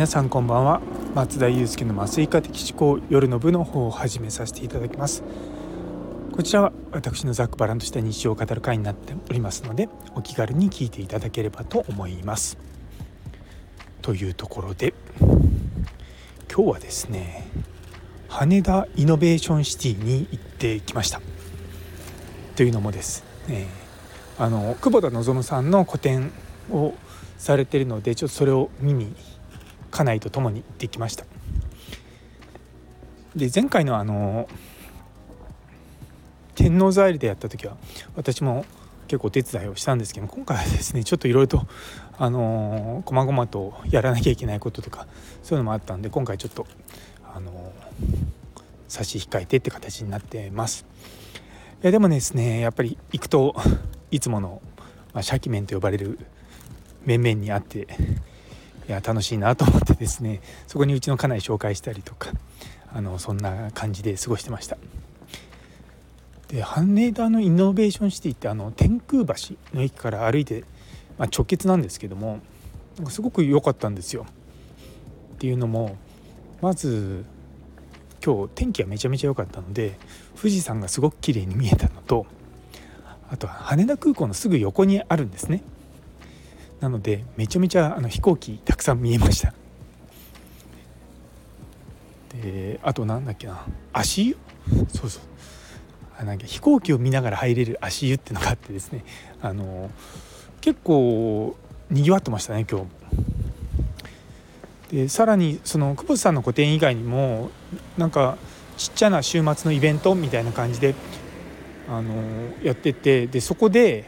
皆さんこんばんは。松田祐介の麻酔科的思考夜の部の方を始めさせていただきます。こちらは私のざっくばらんとした日常を語る会になっておりますのでお気軽に聞いていただければと思います。というところで今日はですね羽田イノベーションシティに行ってきました。というのもです、ね、あの久保田望さんの個展をされてるのでちょっとそれを見に家内と共に行ってきました。で前回のあの天王ザイルでやった時は私も結構お手伝いをしたんですけど今回はですねちょっといろいろとあの細々とやらなきゃいけないこととかそういうのもあったんで今回ちょっとあの差し控えてって形になってます。いやでもですねやっぱり行くといつもの、まあ、シャキメンと呼ばれる面々に会っていや楽しいなと思ってですねそこにうちの家内紹介したりとかあのそんな感じで過ごしてました。で羽田のイノベーションシティってあの天空橋の駅から歩いて、まあ、直結なんですけどもすごく良かったんですよ。っていうのもまず今日天気がめちゃめちゃ良かったので富士山がすごく綺麗に見えたのとあとは羽田空港のすぐ横にあるんですね。なのでめちゃめちゃあの飛行機たくさん見えました。であとなんだっけな。足湯？そうそう。あなんか飛行機を見ながら入れる足湯ってのがあってですね。あの結構にぎわってましたね今日でさらにその久保田さんの個展以外にもなんかちっちゃな週末のイベントみたいな感じであのやっててでそこで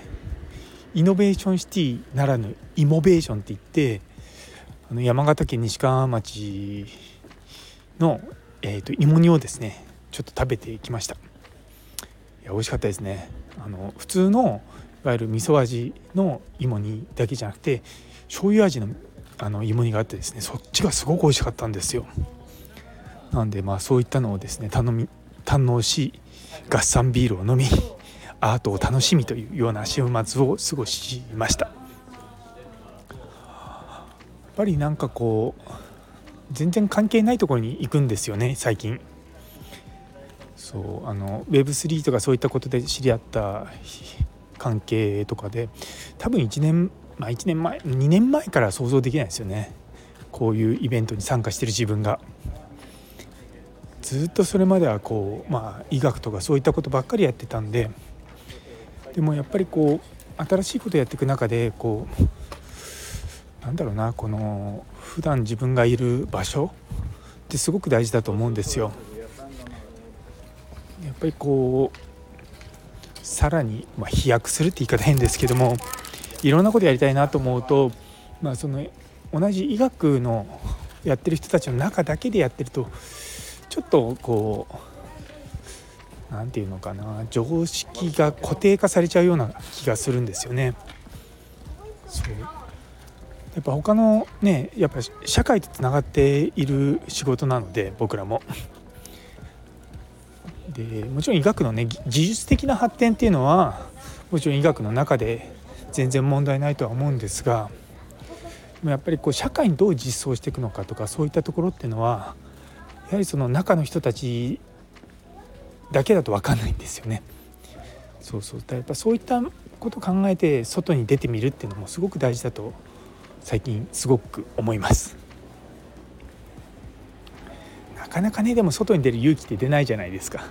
イノベーションシティならぬイモベーションって言ってあの山形県西川町の、えーと、芋煮をですねちょっと食べてきました。いや美味しかったですね。あの普通のいわゆる味噌味の芋煮だけじゃなくて醤油味のあの芋煮があってですねそっちがすごく美味しかったんですよ。なんでまあそういったのをですね頼み堪能し合算ビールを飲みアートを楽しみというような週末を過ごしました。やっぱりなんかこう全然関係ないところに行くんですよね最近。そうあの Web3 とかそういったことで知り合った関係とかで多分1年まあ1年前2年前から想像できないですよね。こういうイベントに参加してる自分が。ずっとそれまではこうまあ医学とかそういったことばっかりやってたんででもやっぱりこう新しいことやっていく中でこうなんだろうなこの普段自分がいる場所ってすごく大事だと思うんですよ。やっぱりこうさらに、まあ、飛躍するって言い方変ですけどもいろんなことやりたいなと思うと、まあ、その同じ医学のやってる人たちの中だけでやってるとちょっとこう何て言うのかな常識が固定化されちゃうような気がするんですよね。そうやっぱ他のねやっぱ社会とつながっている仕事なので僕らも。でもちろん医学のね技術的な発展っていうのはもちろん医学の中で全然問題ないとは思うんですがやっぱりこう社会にどう実装していくのかとかそういったところっていうのはやはりその中の人たちだけだと分かんないんですよね。そうそうやっぱそういったこと考えて外に出てみるっていうのもすごく大事だと最近すごく思います。なかなかねでも外に出る勇気って出ないじゃないですか。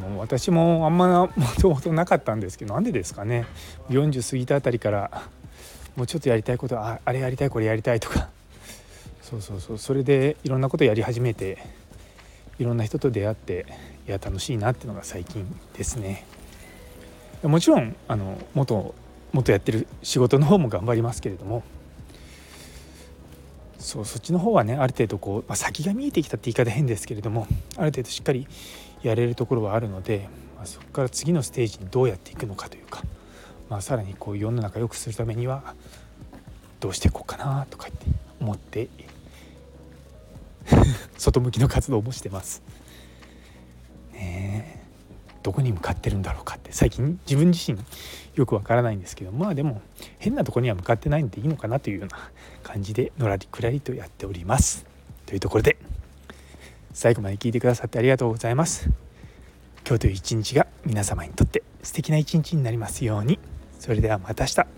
もう私もあんまもともとなかったんですけどなんでですかね40過ぎたあたりからもうちょっとやりたいことああれやりたいこれやりたいとかそうそうそうそれでいろんなことやり始めていろんな人と出会っていや楽しいなっていうのが最近ですね。もちろんあの元元やってる仕事の方も頑張りますけれどもそうそっちの方はねある程度こう、まあ、先が見えてきたって言い方変ですけれどもある程度しっかりやれるところはあるので、まあ、そこから次のステージにどうやっていくのかというか、まあ、さらにこう世の中良くするためにはどうしていこうかなとかって思って 外向きの活動もしてます。ねどこに向かってるんだろうかって最近自分自身よくわからないんですけどまあでも変なとこには向かってないんでいいのかなというような感じでのらりくらりとやっております。というところで最後まで聞いてくださってありがとうございます。今日という一日が皆様にとって素敵な一日になりますように。それではまた明日。